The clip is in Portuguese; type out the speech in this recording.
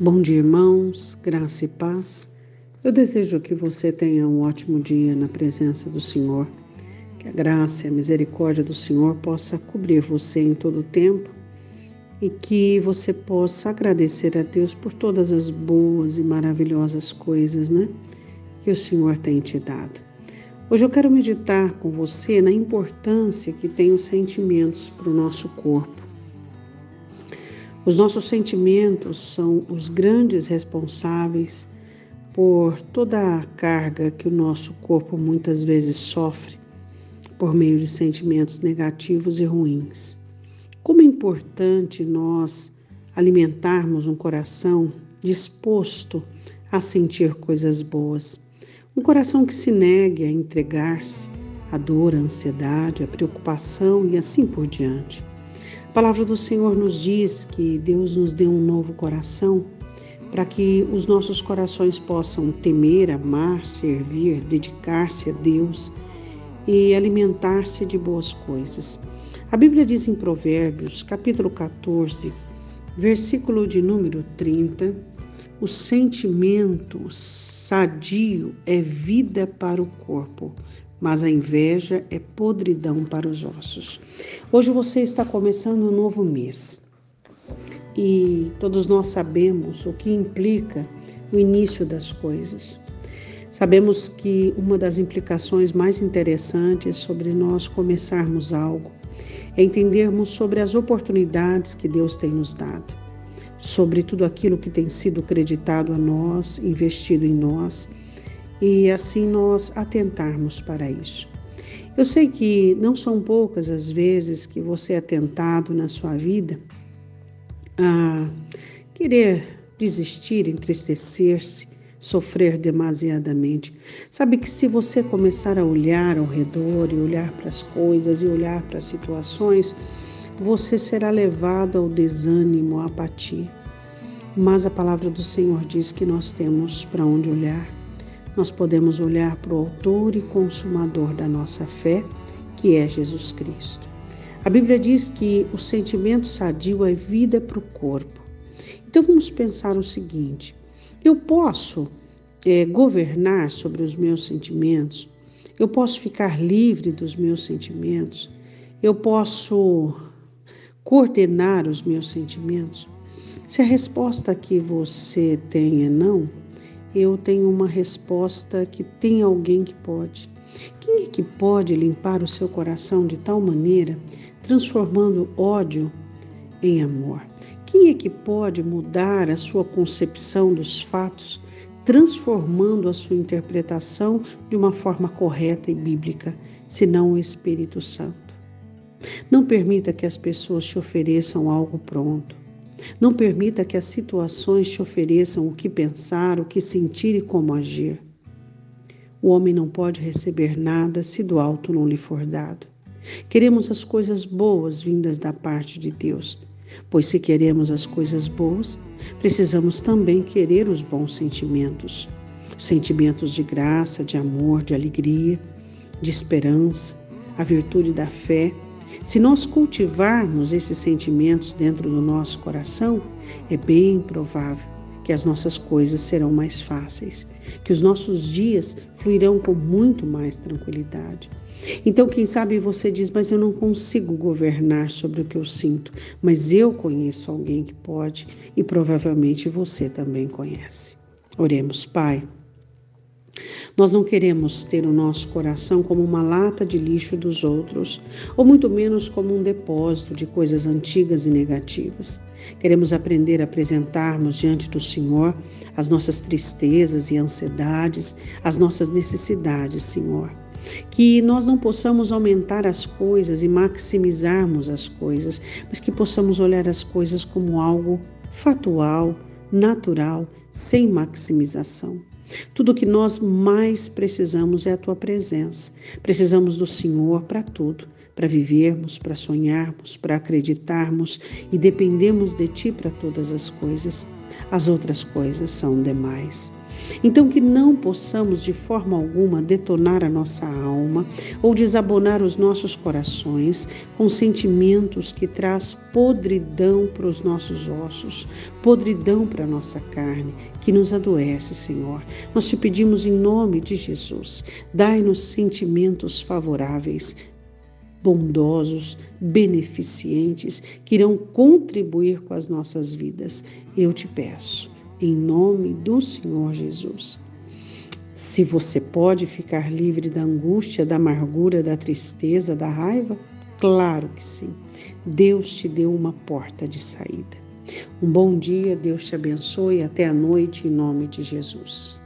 Bom dia, irmãos, graça e paz. Eu desejo que você tenha um ótimo dia na presença do Senhor, que a graça e a misericórdia do Senhor possa cobrir você em todo o tempo e que você possa agradecer a Deus por todas as boas e maravilhosas coisas, né, que o Senhor tem te dado. Hoje eu quero meditar com você na importância que tem os sentimentos para o nosso corpo. Os nossos sentimentos são os grandes responsáveis por toda a carga que o nosso corpo muitas vezes sofre por meio de sentimentos negativos e ruins. Como é importante nós alimentarmos um coração disposto a sentir coisas boas. Um coração que se negue a entregar-se à dor, à ansiedade, à preocupação e assim por diante. A palavra do Senhor nos diz que Deus nos dê um novo coração para que os nossos corações possam temer, amar, servir, dedicar-se a Deus e alimentar-se de boas coisas. A Bíblia diz em Provérbios, capítulo 14, versículo de número 30, o sentimento sadio é vida para o corpo, mas a inveja é podridão para os ossos. Hoje você está começando um novo mês e todos nós sabemos o que implica o início das coisas. Sabemos que uma das implicações mais interessantes sobre nós começarmos algo é entendermos sobre as oportunidades que Deus tem nos dado, sobre tudo aquilo que tem sido creditado a nós, investido em nós e assim nós atentarmos para isso. Eu sei que não são poucas as vezes que você é tentado na sua vida a querer desistir, entristecer-se, sofrer demasiadamente. Sabe que se você começar a olhar ao redor e olhar para as coisas e olhar para as situações, você será levado ao desânimo, à apatia. Mas a palavra do Senhor diz que nós temos para onde olhar nós podemos olhar para o Autor e Consumador da nossa fé, que é Jesus Cristo. A Bíblia diz que o sentimento sadio é vida para o corpo. Então vamos pensar o seguinte: eu posso é, governar sobre os meus sentimentos, eu posso ficar livre dos meus sentimentos, eu posso coordenar os meus sentimentos? Se a resposta que você tem é não, eu tenho uma resposta que tem alguém que pode. Quem é que pode limpar o seu coração de tal maneira, transformando ódio em amor? Quem é que pode mudar a sua concepção dos fatos, transformando a sua interpretação de uma forma correta e bíblica, senão o Espírito Santo? Não permita que as pessoas te ofereçam algo pronto. Não permita que as situações te ofereçam o que pensar, o que sentir e como agir. O homem não pode receber nada se do alto não lhe for dado. Queremos as coisas boas vindas da parte de Deus, pois se queremos as coisas boas, precisamos também querer os bons sentimentos. Sentimentos de graça, de amor, de alegria, de esperança, a virtude da fé se nós cultivarmos esses sentimentos dentro do nosso coração, é bem provável que as nossas coisas serão mais fáceis, que os nossos dias fluirão com muito mais tranquilidade. Então, quem sabe você diz, mas eu não consigo governar sobre o que eu sinto, mas eu conheço alguém que pode e provavelmente você também conhece. Oremos, Pai. Nós não queremos ter o nosso coração como uma lata de lixo dos outros, ou muito menos como um depósito de coisas antigas e negativas. Queremos aprender a apresentarmos diante do Senhor as nossas tristezas e ansiedades, as nossas necessidades, Senhor. Que nós não possamos aumentar as coisas e maximizarmos as coisas, mas que possamos olhar as coisas como algo fatual, natural, sem maximização. Tudo o que nós mais precisamos é a tua presença. Precisamos do Senhor para tudo, para vivermos, para sonharmos, para acreditarmos e dependemos de ti para todas as coisas. As outras coisas são demais. Então, que não possamos de forma alguma detonar a nossa alma ou desabonar os nossos corações com sentimentos que traz podridão para os nossos ossos, podridão para a nossa carne, que nos adoece, Senhor. Nós te pedimos em nome de Jesus, dai-nos sentimentos favoráveis, bondosos, beneficentes, que irão contribuir com as nossas vidas. Eu te peço, em nome do Senhor Jesus. Se você pode ficar livre da angústia, da amargura, da tristeza, da raiva, claro que sim. Deus te deu uma porta de saída. Um bom dia, Deus te abençoe. Até a noite, em nome de Jesus.